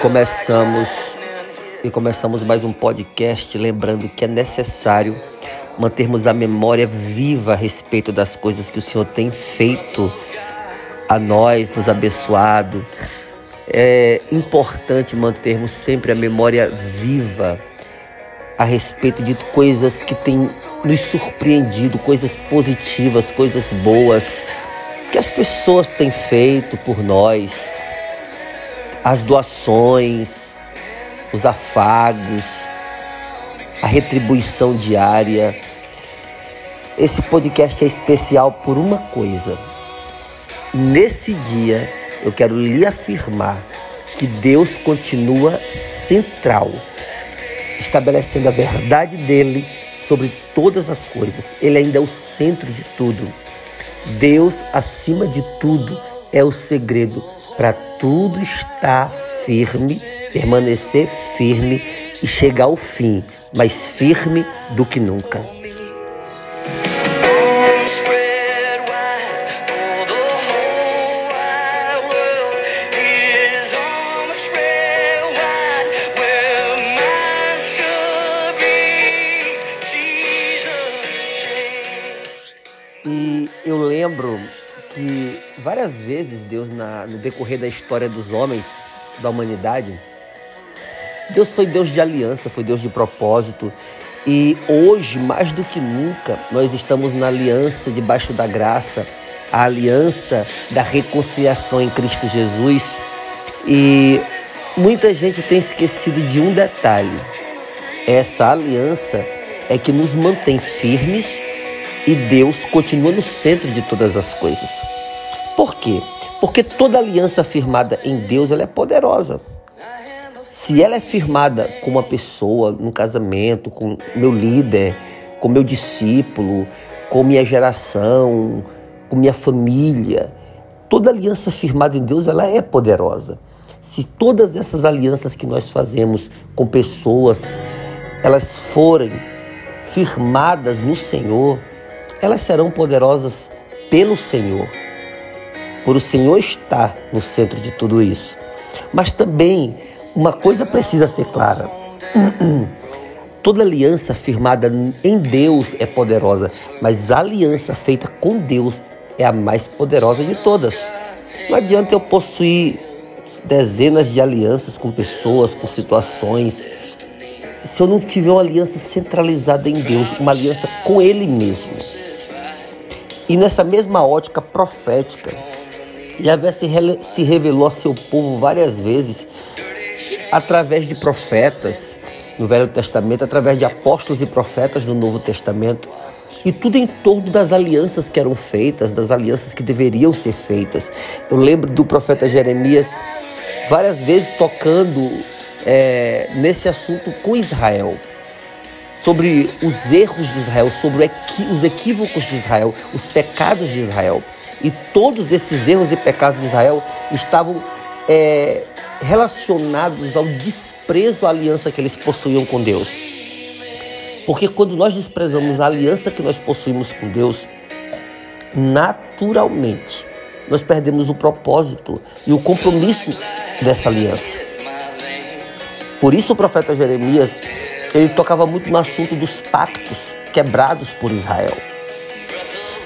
começamos e começamos mais um podcast lembrando que é necessário mantermos a memória viva a respeito das coisas que o Senhor tem feito a nós, nos abençoado. É importante mantermos sempre a memória viva a respeito de coisas que têm nos surpreendido, coisas positivas, coisas boas que as pessoas têm feito por nós as doações, os afagos, a retribuição diária. Esse podcast é especial por uma coisa. Nesse dia, eu quero lhe afirmar que Deus continua central, estabelecendo a verdade dele sobre todas as coisas. Ele ainda é o centro de tudo. Deus, acima de tudo, é o segredo para tudo estar firme, permanecer firme e chegar ao fim, mais firme do que nunca. Várias vezes Deus, na- no decorrer da história dos homens, da humanidade, Deus foi Deus de aliança, foi Deus de propósito. E hoje, mais do que nunca, nós estamos na aliança debaixo da graça, a aliança da reconciliação em Cristo Jesus. E muita gente tem esquecido de um detalhe. Essa aliança é que nos mantém firmes e Deus continua no centro de todas as coisas. Quê? Porque toda aliança firmada em Deus ela é poderosa. Se ela é firmada com uma pessoa, num casamento, com meu líder, com meu discípulo, com minha geração, com minha família, toda aliança firmada em Deus ela é poderosa. Se todas essas alianças que nós fazemos com pessoas, elas forem firmadas no Senhor, elas serão poderosas pelo Senhor. Por o Senhor estar no centro de tudo isso. Mas também uma coisa precisa ser clara. Toda aliança firmada em Deus é poderosa, mas a aliança feita com Deus é a mais poderosa de todas. Não adianta eu possuir dezenas de alianças com pessoas, com situações, se eu não tiver uma aliança centralizada em Deus, uma aliança com Ele mesmo. E nessa mesma ótica profética, Yahvé se, se revelou a seu povo várias vezes através de profetas no Velho Testamento, através de apóstolos e profetas no Novo Testamento, e tudo em torno das alianças que eram feitas, das alianças que deveriam ser feitas. Eu lembro do profeta Jeremias várias vezes tocando é, nesse assunto com Israel, sobre os erros de Israel, sobre os equívocos de Israel, os pecados de Israel. E todos esses erros e pecados de Israel estavam é, relacionados ao desprezo à aliança que eles possuíam com Deus. Porque quando nós desprezamos a aliança que nós possuímos com Deus, naturalmente nós perdemos o propósito e o compromisso dessa aliança. Por isso o profeta Jeremias, ele tocava muito no assunto dos pactos quebrados por Israel.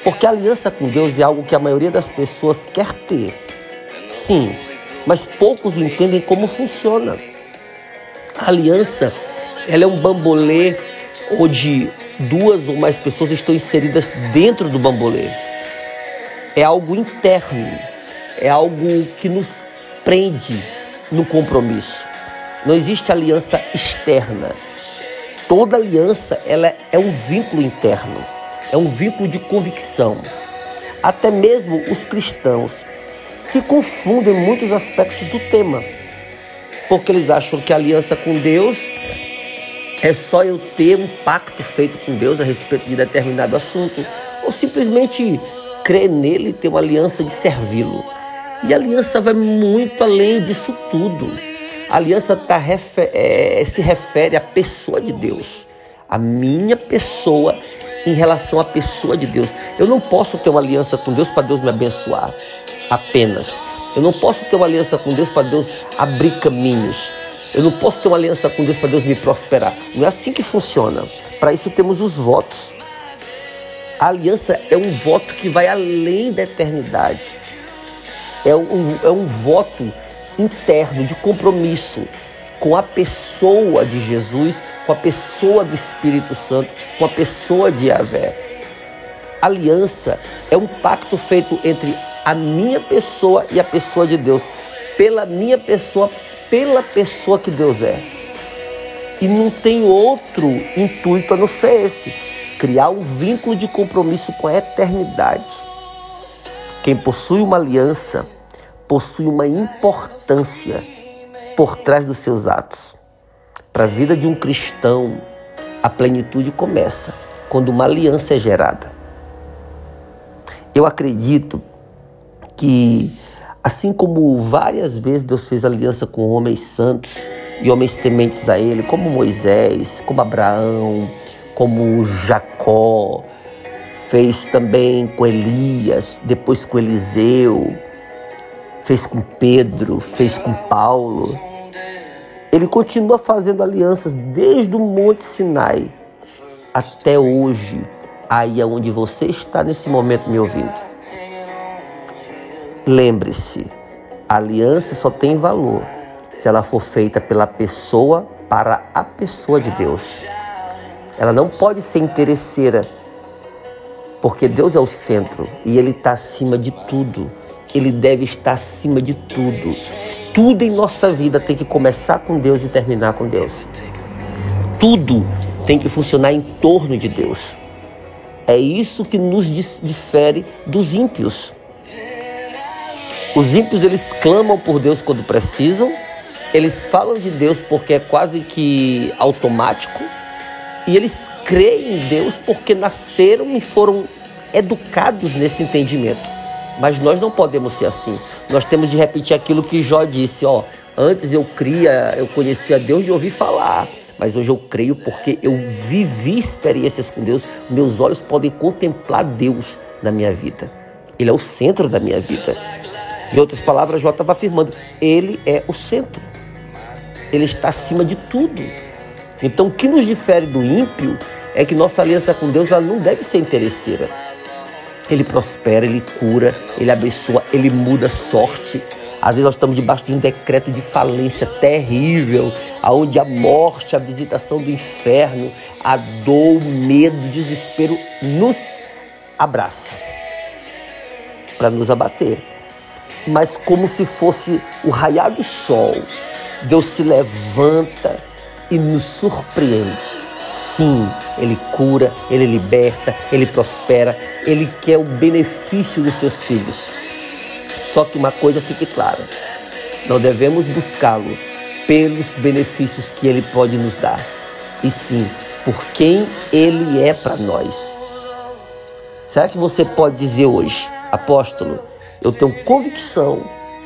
Porque aliança com Deus é algo que a maioria das pessoas quer ter. Sim, mas poucos entendem como funciona. A aliança, ela é um bambolê onde duas ou mais pessoas estão inseridas dentro do bambolê. É algo interno, é algo que nos prende no compromisso. Não existe aliança externa. Toda aliança ela é um vínculo interno, é um vínculo de convicção. Até mesmo os cristãos se confundem em muitos aspectos do tema, porque eles acham que a aliança com Deus é só eu ter um pacto feito com Deus a respeito de determinado assunto, ou simplesmente crer nele e ter uma aliança de servi-lo. E a aliança vai muito além disso tudo. A aliança tá é, se refere à pessoa de Deus, a minha pessoa em relação à pessoa de Deus. Eu não posso ter uma aliança com Deus para Deus me abençoar apenas. Eu não posso ter uma aliança com Deus para Deus abrir caminhos. Eu não posso ter uma aliança com Deus para Deus me prosperar. Não é assim que funciona. Para isso temos os votos. A aliança é um voto que vai além da eternidade. É um, é um voto interno de compromisso com a pessoa de Jesus, com a pessoa do Espírito Santo, com a pessoa de Yahvé. Aliança é um pacto feito entre a minha pessoa e a pessoa de Deus, pela minha pessoa, pela pessoa que Deus é. E não tem outro intuito a não ser esse: criar um vínculo de compromisso com a eternidade. Quem possui uma aliança possui uma importância por trás dos seus atos. Para a vida de um cristão, a plenitude começa quando uma aliança é gerada. Eu acredito que, assim como várias vezes Deus fez aliança com homens santos e homens tementes a Ele, como Moisés, como Abraão, como Jacó, fez também com Elias, depois com Eliseu, fez com Pedro, fez com Paulo. Ele continua fazendo alianças desde o Monte Sinai até hoje, aí é onde você está nesse momento me ouvindo. Lembre-se, a aliança só tem valor se ela for feita pela pessoa para a pessoa de Deus. Ela não pode ser interesseira, porque Deus é o centro e Ele está acima de tudo ele deve estar acima de tudo. Tudo em nossa vida tem que começar com Deus e terminar com Deus. Tudo tem que funcionar em torno de Deus. É isso que nos difere dos ímpios. Os ímpios eles clamam por Deus quando precisam, eles falam de Deus porque é quase que automático, e eles creem em Deus porque nasceram e foram educados nesse entendimento. Mas nós não podemos ser assim. Nós temos de repetir aquilo que Jó disse, ó. Antes eu cria, eu conhecia Deus de ouvir falar, mas hoje eu creio porque eu vivi experiências com Deus. Meus olhos podem contemplar Deus na minha vida. Ele é o centro da minha vida. Em outras palavras, Jó estava afirmando: Ele é o centro. Ele está acima de tudo. Então, o que nos difere do ímpio é que nossa aliança com Deus ela não deve ser interesseira. Ele prospera, ele cura, ele abençoa, ele muda sorte. Às vezes nós estamos debaixo de um decreto de falência terrível, aonde a morte, a visitação do inferno, a dor, o medo, o desespero nos abraça para nos abater. Mas como se fosse o raiar do sol, Deus se levanta e nos surpreende. Sim, Ele cura, Ele liberta, Ele prospera, Ele quer o benefício dos seus filhos. Só que uma coisa fique clara: não devemos buscá-lo pelos benefícios que Ele pode nos dar, e sim por quem Ele é para nós. Será que você pode dizer hoje, apóstolo, eu tenho convicção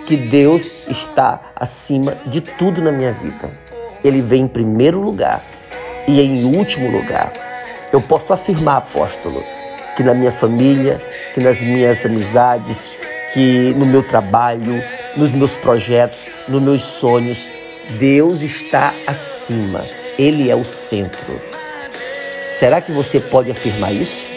que Deus está acima de tudo na minha vida? Ele vem em primeiro lugar e em último lugar, eu posso afirmar, apóstolo, que na minha família, que nas minhas amizades, que no meu trabalho, nos meus projetos, nos meus sonhos, Deus está acima. Ele é o centro. Será que você pode afirmar isso?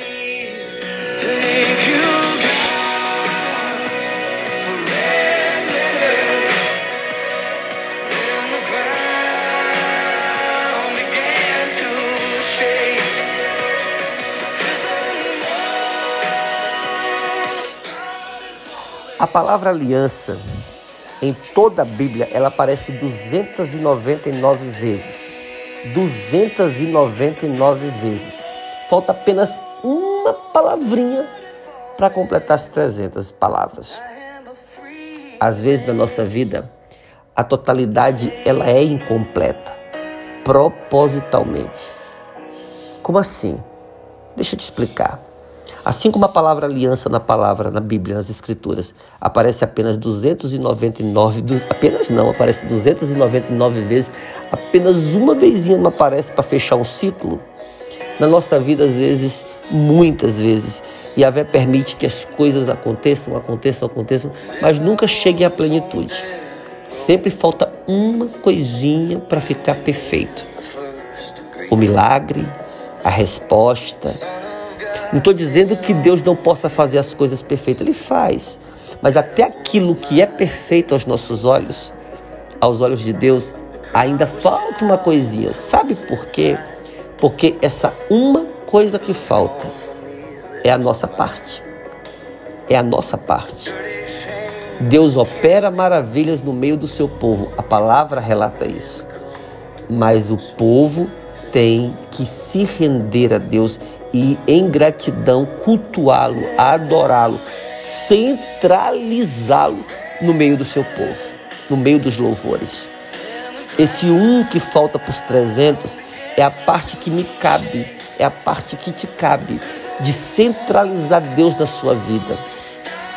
A palavra aliança, em toda a Bíblia, ela aparece 299 vezes. 299 vezes. Falta apenas uma palavrinha para completar as 300 palavras. Às vezes na nossa vida, a totalidade ela é incompleta, propositalmente. Como assim? Deixa eu te explicar. Assim como a palavra aliança na palavra, na Bíblia, nas Escrituras, aparece apenas 299, apenas não, aparece 299 vezes, apenas uma vezinha não aparece para fechar um ciclo. Na nossa vida, às vezes, muitas vezes, Yahvé permite que as coisas aconteçam, aconteçam, aconteçam, mas nunca cheguem à plenitude. Sempre falta uma coisinha para ficar perfeito. O milagre, a resposta, não estou dizendo que Deus não possa fazer as coisas perfeitas, Ele faz. Mas até aquilo que é perfeito aos nossos olhos, aos olhos de Deus, ainda falta uma coisinha. Sabe por quê? Porque essa uma coisa que falta é a nossa parte. É a nossa parte. Deus opera maravilhas no meio do seu povo. A palavra relata isso. Mas o povo tem que se render a Deus e em gratidão cultuá-lo, adorá-lo, centralizá-lo no meio do seu povo, no meio dos louvores. Esse um que falta para os 300 é a parte que me cabe, é a parte que te cabe de centralizar Deus na sua vida.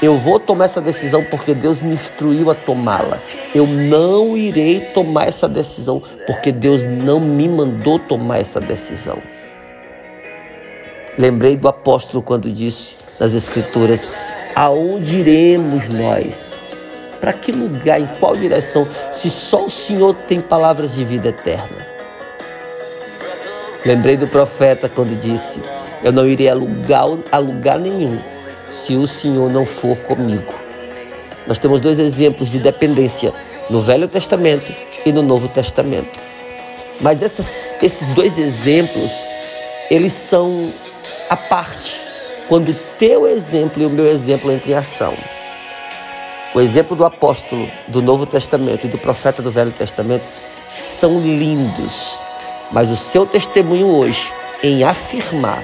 Eu vou tomar essa decisão porque Deus me instruiu a tomá-la. Eu não irei tomar essa decisão porque Deus não me mandou tomar essa decisão. Lembrei do apóstolo quando disse nas Escrituras: Aonde iremos nós? Para que lugar, em qual direção, se só o Senhor tem palavras de vida eterna? Lembrei do profeta quando disse: Eu não irei a lugar, a lugar nenhum se o Senhor não for comigo. Nós temos dois exemplos de dependência no Velho Testamento e no Novo Testamento. Mas essas, esses dois exemplos, eles são a parte quando o teu exemplo e o meu exemplo entram em ação. O exemplo do apóstolo do Novo Testamento e do profeta do Velho Testamento são lindos, mas o seu testemunho hoje em afirmar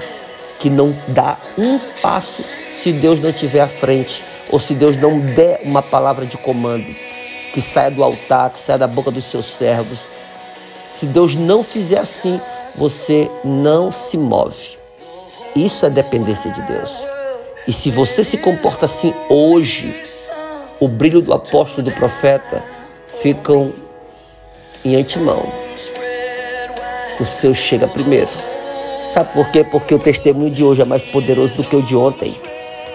que não dá um passo se Deus não estiver à frente ou se Deus não der uma palavra de comando que saia do altar, que saia da boca dos seus servos. Se Deus não fizer assim, você não se move. Isso é dependência de Deus. E se você se comporta assim hoje, o brilho do apóstolo do profeta ficam em antemão. O seu chega primeiro. Sabe por quê? Porque o testemunho de hoje é mais poderoso do que o de ontem.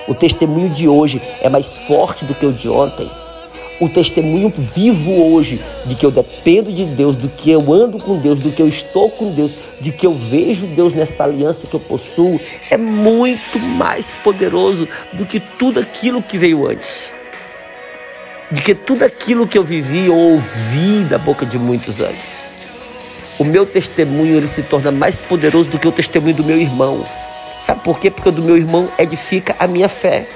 O testemunho de hoje é mais forte do que o de ontem o testemunho vivo hoje de que eu dependo de Deus, do que eu ando com Deus, do que eu estou com Deus, de que eu vejo Deus nessa aliança que eu possuo, é muito mais poderoso do que tudo aquilo que veio antes. De que tudo aquilo que eu vivi ou ouvi da boca de muitos antes. O meu testemunho ele se torna mais poderoso do que o testemunho do meu irmão. Sabe por quê? Porque o do meu irmão edifica a minha fé.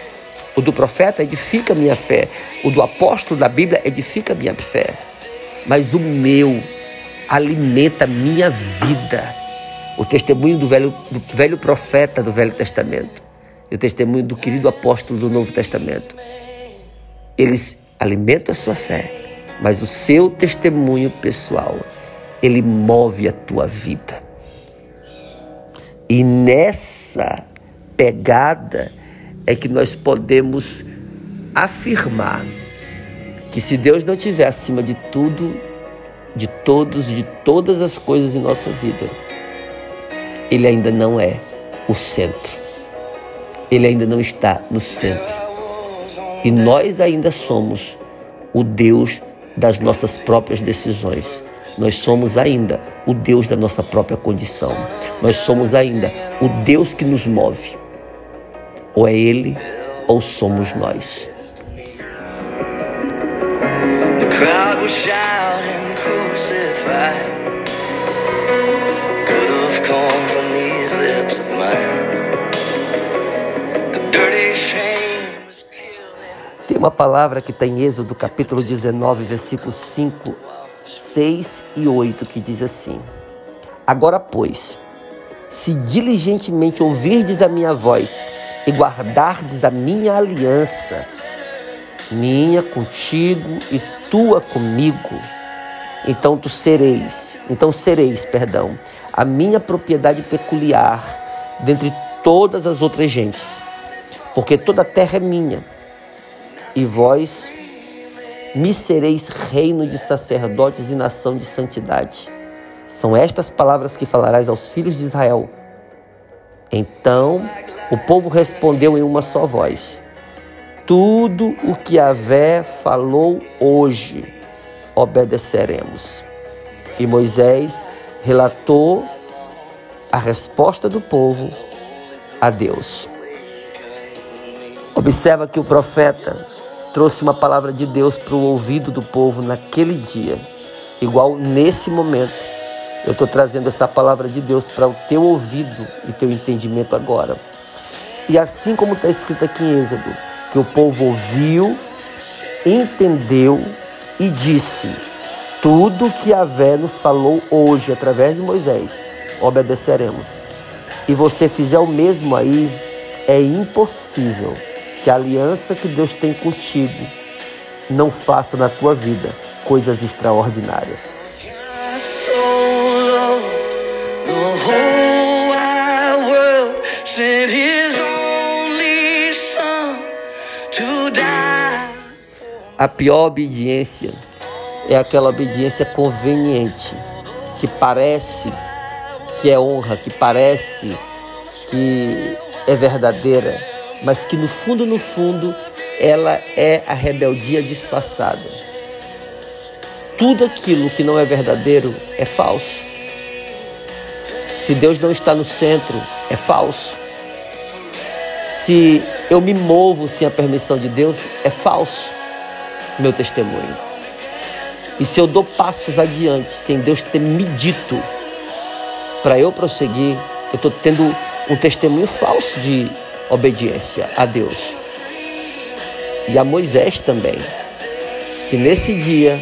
O do profeta edifica a minha fé. O do apóstolo da Bíblia edifica a minha fé. Mas o meu alimenta minha vida. O testemunho do velho, do velho profeta do Velho Testamento e o testemunho do querido apóstolo do Novo Testamento. Eles alimentam a sua fé, mas o seu testemunho pessoal, ele move a tua vida. E nessa pegada, é que nós podemos afirmar que se Deus não estiver acima de tudo, de todos, de todas as coisas em nossa vida, Ele ainda não é o centro. Ele ainda não está no centro. E nós ainda somos o Deus das nossas próprias decisões. Nós somos ainda o Deus da nossa própria condição. Nós somos ainda o Deus que nos move. Ou é Ele ou somos nós. The crowd was shouting, crucify. Could have come from these lips of mine. The dirty shame was killing Tem uma palavra que está em Êxodo, capítulo 19, versículos 5, 6 e 8, que diz assim: Agora, pois, se diligentemente ouvirdes a minha voz e guardardes a minha aliança, minha contigo e tua comigo, então tu sereis, então sereis, perdão, a minha propriedade peculiar dentre todas as outras gentes, porque toda a terra é minha e vós me sereis reino de sacerdotes e nação de santidade. São estas palavras que falarás aos filhos de Israel. Então o povo respondeu em uma só voz: Tudo o que Avé falou hoje obedeceremos. E Moisés relatou a resposta do povo a Deus. Observa que o profeta trouxe uma palavra de Deus para o ouvido do povo naquele dia, igual nesse momento. Eu estou trazendo essa palavra de Deus para o teu ouvido e teu entendimento agora. E assim como está escrito aqui em Êxodo, que o povo ouviu, entendeu e disse: tudo que a Vé nos falou hoje através de Moisés, obedeceremos. E você fizer o mesmo aí, é impossível que a aliança que Deus tem contigo não faça na tua vida coisas extraordinárias. A pior obediência é aquela obediência conveniente, que parece que é honra, que parece que é verdadeira, mas que no fundo, no fundo, ela é a rebeldia disfarçada. Tudo aquilo que não é verdadeiro é falso. Se Deus não está no centro, é falso. Se eu me movo sem a permissão de Deus, é falso meu testemunho. E se eu dou passos adiante sem Deus ter me dito para eu prosseguir, eu estou tendo um testemunho falso de obediência a Deus. E a Moisés também. Que nesse dia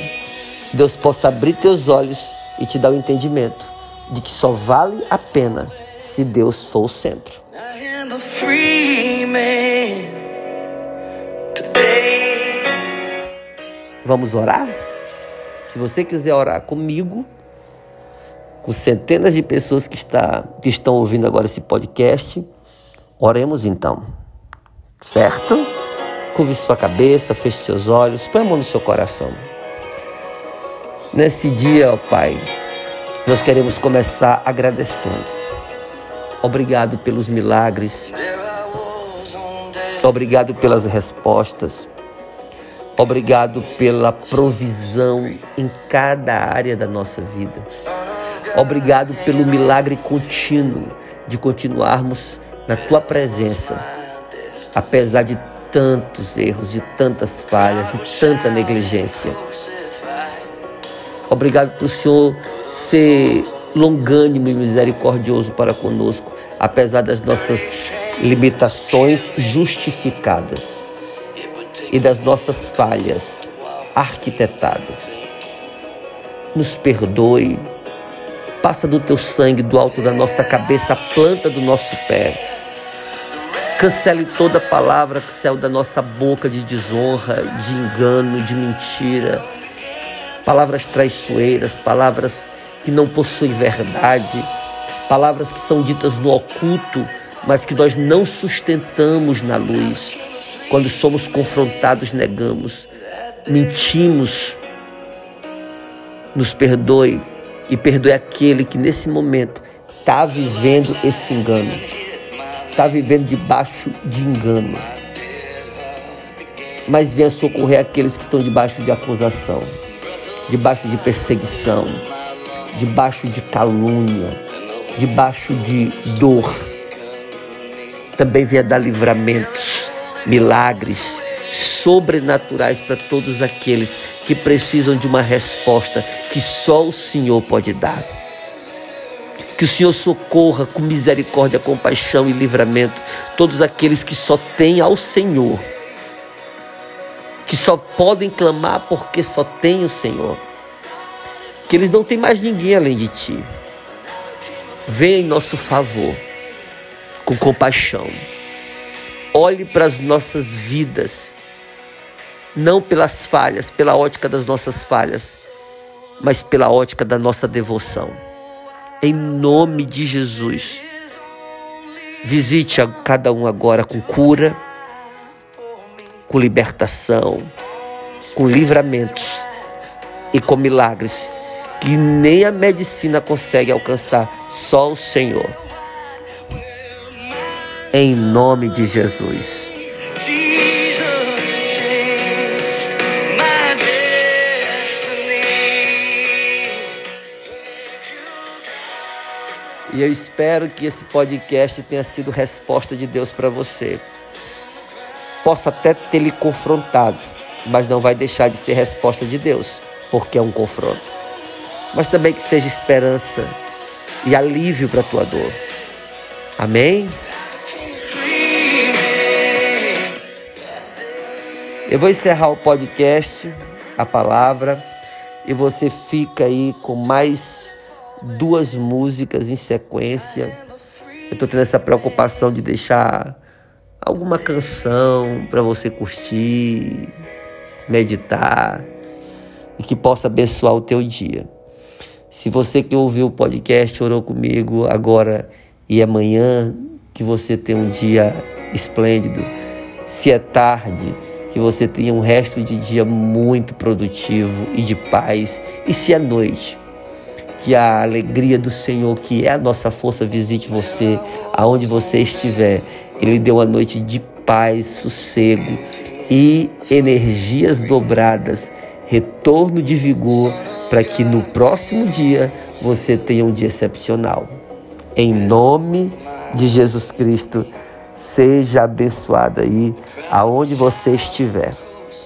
Deus possa abrir teus olhos e te dar o entendimento de que só vale a pena se Deus for o centro. Vamos orar? Se você quiser orar comigo, com centenas de pessoas que, está, que estão ouvindo agora esse podcast, Oremos então, certo? Curve sua cabeça, feche seus olhos, põe a mão no seu coração. Nesse dia, ó Pai, nós queremos começar agradecendo. Obrigado pelos milagres. Obrigado pelas respostas. Obrigado pela provisão em cada área da nossa vida. Obrigado pelo milagre contínuo de continuarmos na tua presença, apesar de tantos erros, de tantas falhas, de tanta negligência. Obrigado por o Senhor ser longânimo e misericordioso para conosco, apesar das nossas limitações justificadas e das nossas falhas arquitetadas. Nos perdoe, passa do teu sangue do alto da nossa cabeça, a planta do nosso pé Cancele toda palavra que saiu da nossa boca de desonra, de engano, de mentira. Palavras traiçoeiras, palavras que não possuem verdade, palavras que são ditas no oculto, mas que nós não sustentamos na luz. Quando somos confrontados, negamos, mentimos. Nos perdoe e perdoe aquele que nesse momento está vivendo esse engano está vivendo debaixo de engano. Mas venha socorrer aqueles que estão debaixo de acusação, debaixo de perseguição, debaixo de calúnia, debaixo de dor. Também venha dar livramentos, milagres sobrenaturais para todos aqueles que precisam de uma resposta que só o Senhor pode dar. Que o Senhor socorra com misericórdia, compaixão e livramento todos aqueles que só têm ao Senhor. que só podem clamar porque só tem o Senhor, que eles não têm mais ninguém além de ti. Venha em nosso favor, com compaixão. Olhe para as nossas vidas, não pelas falhas, pela ótica das nossas falhas, mas pela ótica da nossa devoção. Em nome de Jesus, visite a cada um agora com cura, com libertação, com livramentos e com milagres que nem a medicina consegue alcançar, só o Senhor. Em nome de Jesus. E eu espero que esse podcast tenha sido resposta de Deus para você. Possa até ter lhe confrontado, mas não vai deixar de ser resposta de Deus, porque é um confronto. Mas também que seja esperança e alívio para a tua dor. Amém? Eu vou encerrar o podcast, a palavra, e você fica aí com mais duas músicas em sequência. Eu estou tendo essa preocupação de deixar alguma canção para você curtir, meditar e que possa abençoar o teu dia. Se você que ouviu o podcast orou comigo agora e amanhã, que você tenha um dia esplêndido. Se é tarde, que você tenha um resto de dia muito produtivo e de paz. E se é noite, que a alegria do Senhor, que é a nossa força, visite você aonde você estiver. Ele deu uma noite de paz, sossego e energias dobradas, retorno de vigor, para que no próximo dia você tenha um dia excepcional. Em nome de Jesus Cristo, seja abençoado aí aonde você estiver.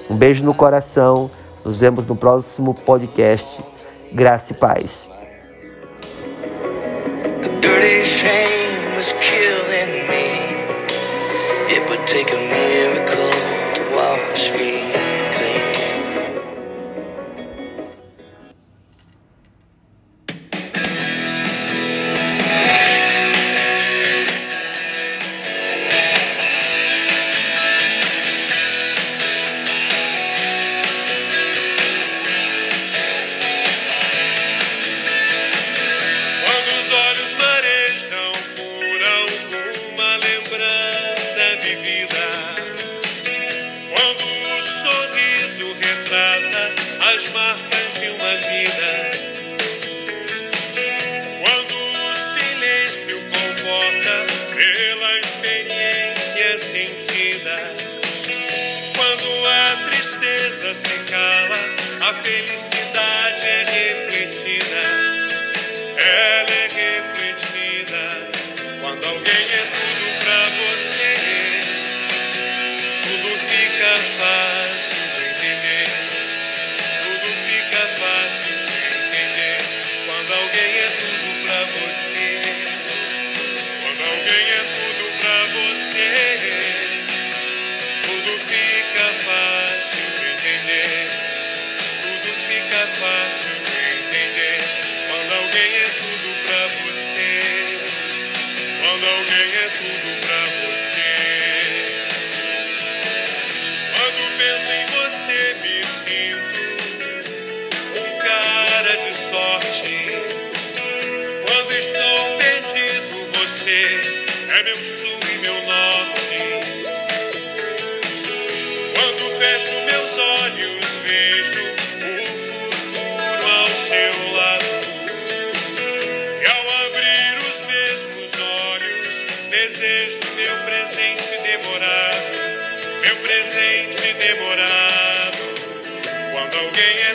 Um beijo no coração. Nos vemos no próximo podcast. Graça e paz. take a miracle to wash me presente demorado. Quando alguém é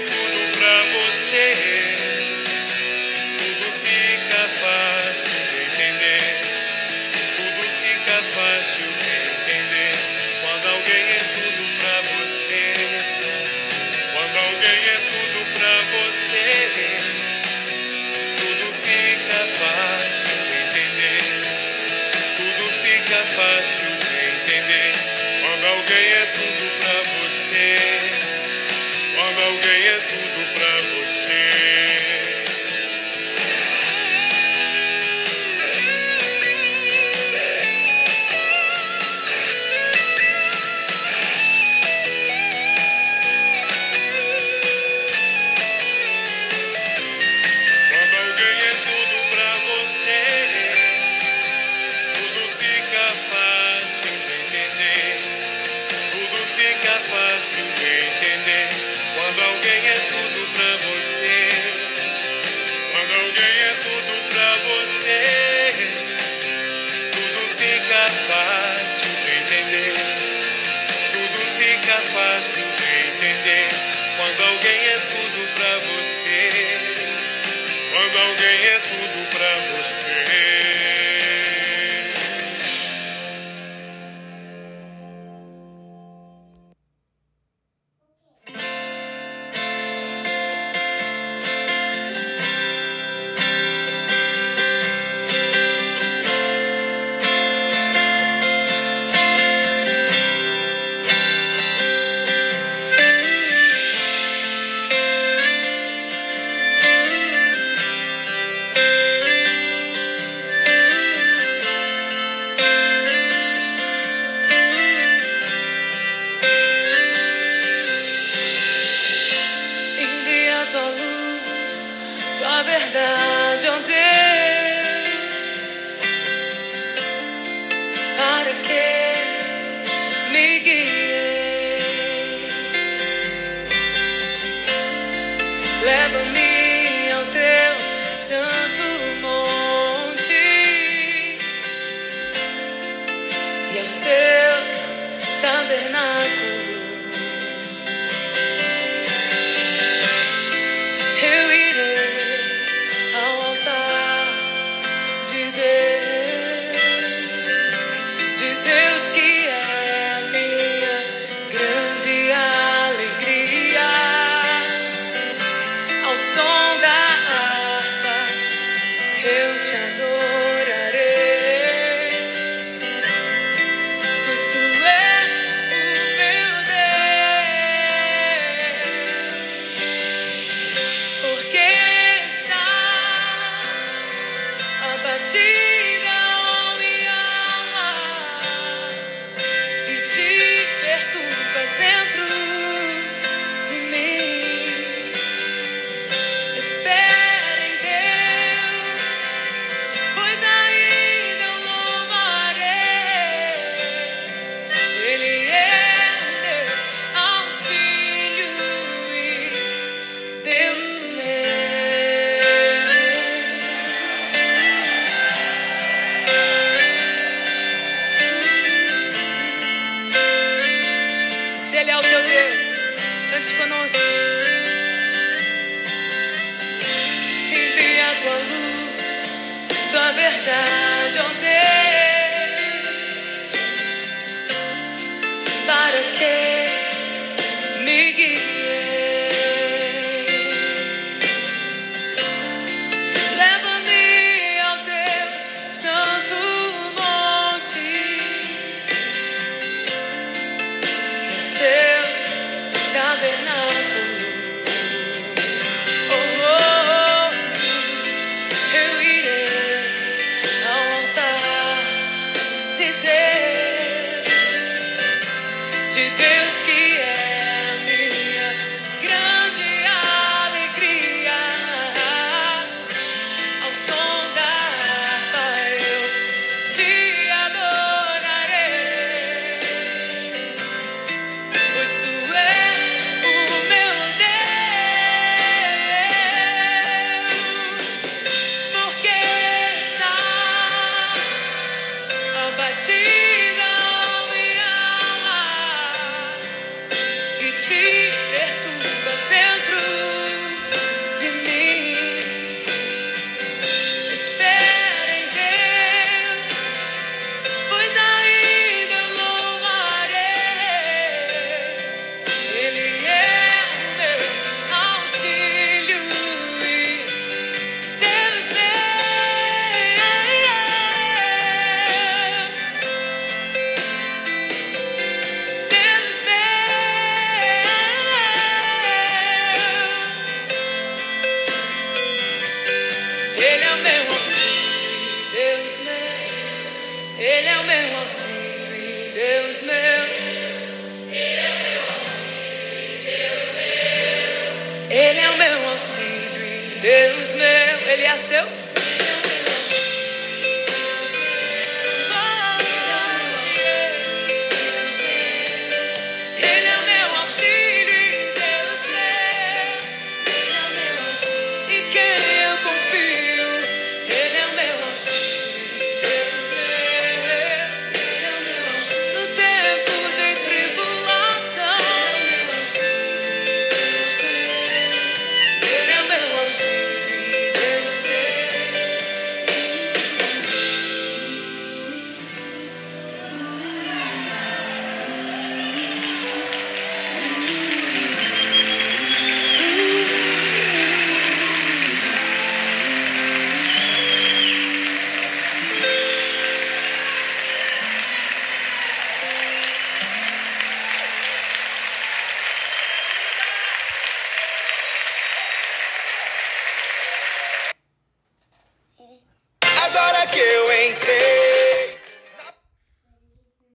fácil de e